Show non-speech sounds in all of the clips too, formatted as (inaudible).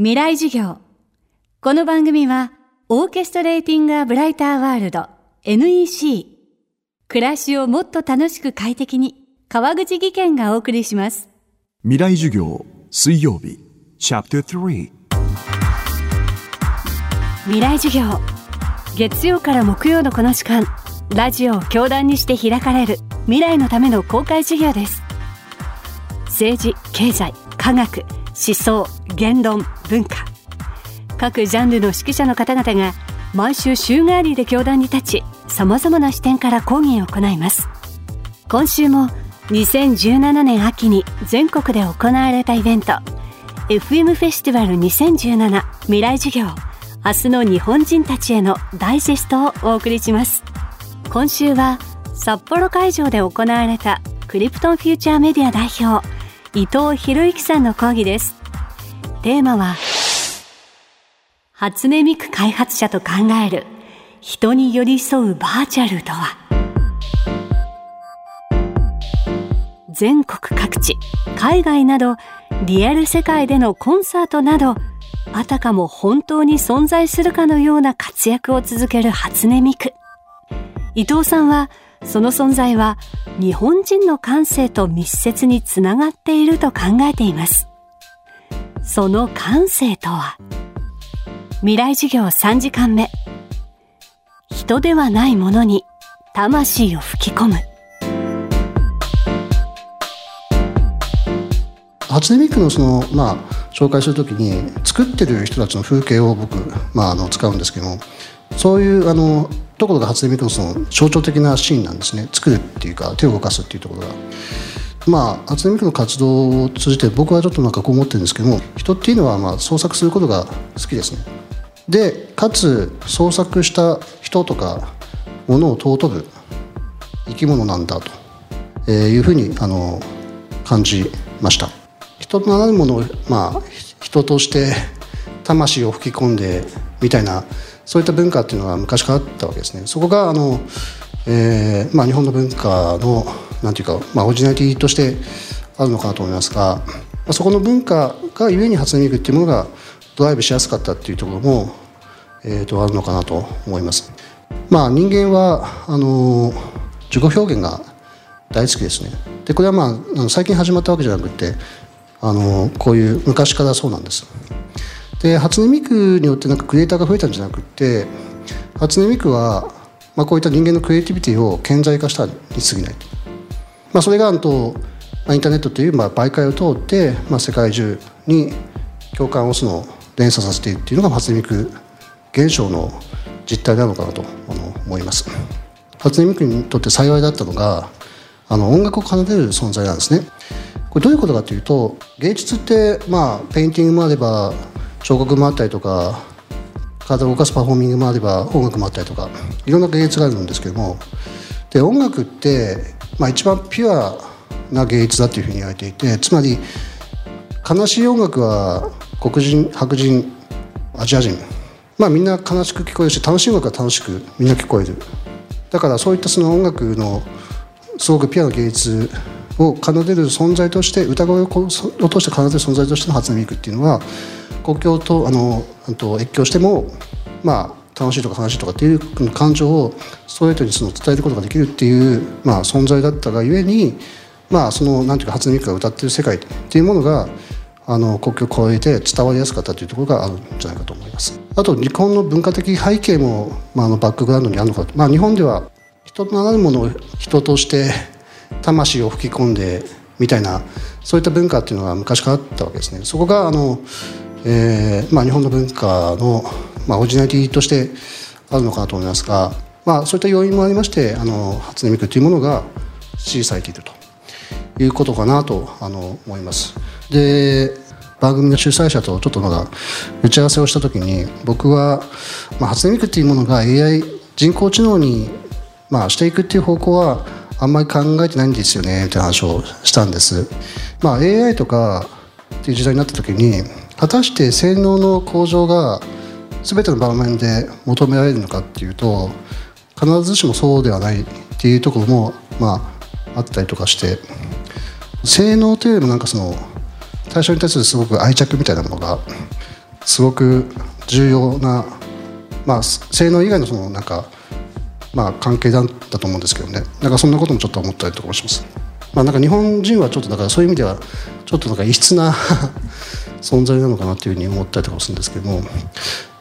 未来授業。この番組は、オーケストレーティング・ア・ブライター・ワールド NEC。暮らしをもっと楽しく快適に、川口義賢がお送りします。未来授業水曜日チャプター3未来授業。月曜から木曜のこの時間、ラジオを教壇にして開かれる未来のための公開授業です。政治、経済、科学、思想、言論、文化。各ジャンルの指揮者の方々が毎週週替わりで教壇に立ち、様々な視点から講義を行います。今週も2017年秋に全国で行われたイベント FM フェスティバル2017未来授業明日の日本人たちへのダイジェストをお送りします今週は札幌会場で行われたクリプトンフューチャーメディア代表伊藤博之さんの講義です。テーマは初音ミク開発者と考える人に寄り添うバーチャルとは。全国各地海外などリアル世界でのコンサートなどあたかも本当に存在するかのような活躍を続ける初音ミク。伊藤さんはその存在は日本人の感性と密接につながっていると考えています。その感性とは未来授業3時間目。人ではないものに魂を吹き込む。初音ミクのその、まあ、紹介するときに作ってる人たちの風景を僕、まあ、あの使うんですけどもそういうあのところが初音ミクのその象徴的なシーンなんですね作るっていうか手を動かすっていうところが。まあ、初音ミクの活動を通じて僕はちょっとなんかこう思ってるんですけども人っていうのはまあ創作することが好きですね。でかつ創作した人とかものを尊ぶ生き物なんだと、えーいうふうにあの感じました。人となるものを、まあ、人として魂を吹き込んでみたいなそういった文化っていうのが昔からあったわけですね。そこがあの、えーまあ、日本の文化のなんていうか、まあ、オリジナリティとしてあるのかなと思いますがまあそこの文化がゆえに初音ミクっていうものがドライブしやすかったっていうところも、えー、とあるのかなと思います。まあ、人間はあの自己表現が大好きですね。でこれはまああの最近始まったわけじゃなくてあのこういう昔からそうなんです。で初音ミクによってなんかクリエイターが増えたんじゃなくて初音ミクは、まあ、こういった人間のクリエイティビティを顕在化したに過ぎないと、まあ、それがあと、まあ、インターネットという、まあ、媒介を通って、まあ、世界中に共感をその連鎖させているっていうのが初音ミク現象の実態なのかなとあの思います。初音ミクにとって幸いだったのがあの音楽を奏でる存在なんですね。これどういうことかというと芸術ってまあペインティングもあれば彫刻もあったりとか体を動かすパフォーミングもあれば音楽もあったりとかいろんな芸術があるんですけども。で音楽って、まあ、一番ピュアな芸術だというふうに言われていてつまり悲しい音楽は黒人白人アジア人まあみんな悲しく聞こえるし楽しい音楽は楽しくみんな聞こえる。だからそういったその音楽のすごくピュアな芸術を奏でる存在として歌声をこうそ落として奏でる存在としての初音ミクっていうのは国境とあのあと越境してもまあ楽しいとか悲しいとかっていう感情をストレートにその伝えることができるっていう、まあ、存在だったがゆえに、まあ、そのなんていうか初音ミクが歌ってる世界っていうものがあの国境を越えて伝わりやすかったというところがあるんじゃないかと思います。あと日本の文化的背景も、まあ、あのバックグラウンドにあるのか、まあ、日本では人となるものを人として魂を吹き込んでみたいなそういった文化っていうのが昔からあったわけですね。そこがあの、えーまあ、日本の文化の、まあ、オリジナリティとしてあるのかなと思いますが、まあ、そういった要因もありましてあの初音ミクというものが支持されているということかなとあの思います。で番組の主催者とちょっとまだ打ち合わせをした時に僕は、まあ、初音ミクっていうものが AI 人工知能に、まあ、していくっていう方向はあんまり考えてないんですよねって話をしたんです。まあ、AI とかっていう時代になった時に果たして性能の向上が全ての場面で求められるのかっていうと必ずしもそうではないっていうところも、まあ、あったりとかして性能というよりもなんかその対象に対するすごく愛着みたいなものがすごく重要な、まあ、性能以外のそのなんか、まあ、関係だったと思うんですけどね。なんかそんなこともちょっと思ったりとかもします。まあ、なんか日本人はちょっとだからそういう意味ではちょっとなんか異質な (laughs) 存在なのかなというふうに思ったりとかもするんですけども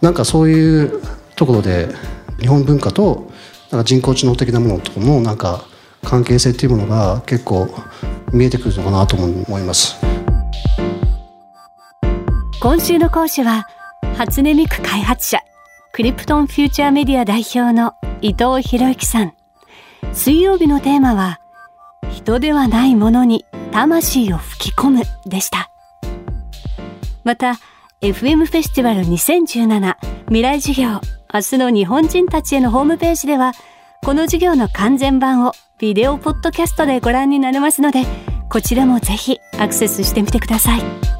なんかそういうところで日本文化となんか人工知能的なものとのなんか関係性っていうものが結構見えてくるのかなと思います。今週の講師は初音ミク開発者。クリプトンフューチャーメディア代表の伊藤博之さん。水曜日のテーマは人ではないものに魂を吹き込むでした。また FM フェスティバル2017未来授業明日の日本人たちへのホームページではこの授業の完全版をビデオポッドキャストでご覧になれますのでこちらもぜひアクセスしてみてください。